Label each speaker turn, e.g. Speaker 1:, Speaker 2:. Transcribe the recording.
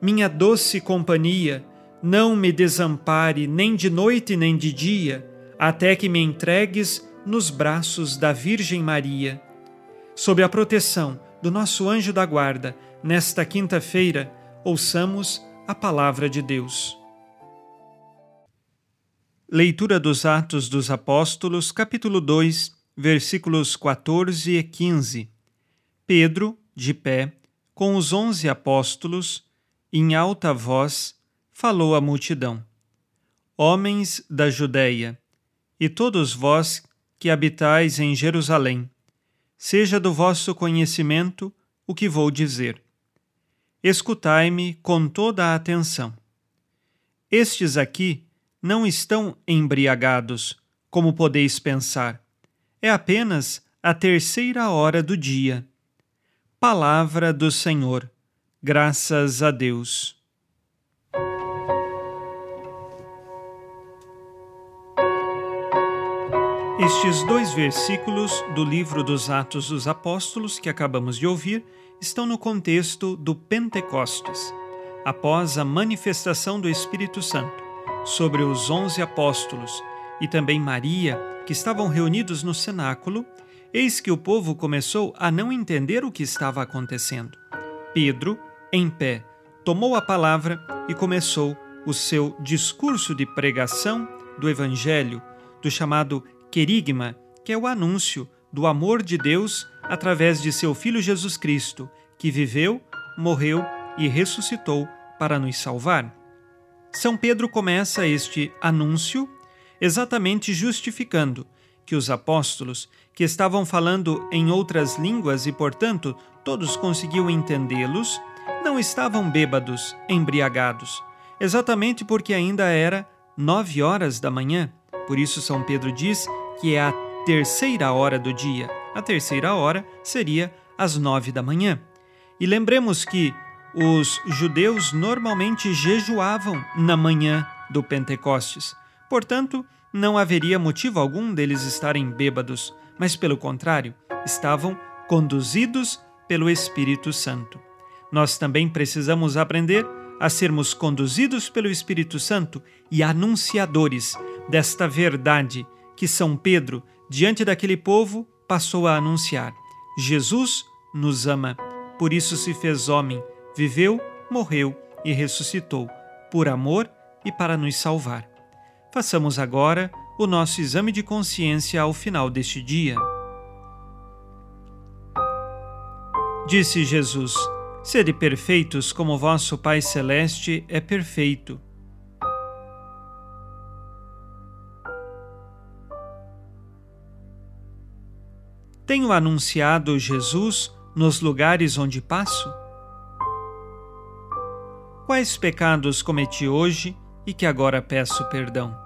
Speaker 1: minha doce companhia, não me desampare nem de noite nem de dia, até que me entregues nos braços da Virgem Maria. Sob a proteção do nosso anjo da guarda, nesta quinta-feira, ouçamos a palavra de Deus. Leitura dos Atos dos Apóstolos, capítulo 2, versículos 14 e 15. Pedro, de pé, com os onze apóstolos, em alta voz, falou à multidão: Homens da Judéia, e todos vós que habitais em Jerusalém, seja do vosso conhecimento o que vou dizer. Escutai-me com toda a atenção. Estes aqui não estão embriagados, como podeis pensar. É apenas a terceira hora do dia. Palavra do Senhor. Graças a Deus. Estes dois versículos do livro dos Atos dos Apóstolos que acabamos de ouvir estão no contexto do Pentecostes, após a manifestação do Espírito Santo sobre os onze apóstolos e também Maria, que estavam reunidos no cenáculo, eis que o povo começou a não entender o que estava acontecendo. Pedro, em pé, tomou a palavra e começou o seu discurso de pregação do Evangelho, do chamado querigma, que é o anúncio do amor de Deus através de seu Filho Jesus Cristo, que viveu, morreu e ressuscitou para nos salvar. São Pedro começa este anúncio exatamente justificando que os apóstolos, que estavam falando em outras línguas e, portanto, todos conseguiam entendê-los, não estavam bêbados, embriagados, exatamente porque ainda era nove horas da manhã. Por isso, São Pedro diz que é a terceira hora do dia. A terceira hora seria às nove da manhã. E lembremos que os judeus normalmente jejuavam na manhã do Pentecostes. Portanto, não haveria motivo algum deles estarem bêbados, mas pelo contrário, estavam conduzidos pelo Espírito Santo. Nós também precisamos aprender a sermos conduzidos pelo Espírito Santo e anunciadores desta verdade que São Pedro, diante daquele povo, passou a anunciar: Jesus nos ama, por isso se fez homem, viveu, morreu e ressuscitou, por amor e para nos salvar. Façamos agora o nosso exame de consciência ao final deste dia. Disse Jesus: Sede perfeitos como vosso Pai Celeste é perfeito. Tenho anunciado Jesus nos lugares onde passo? Quais pecados cometi hoje e que agora peço perdão?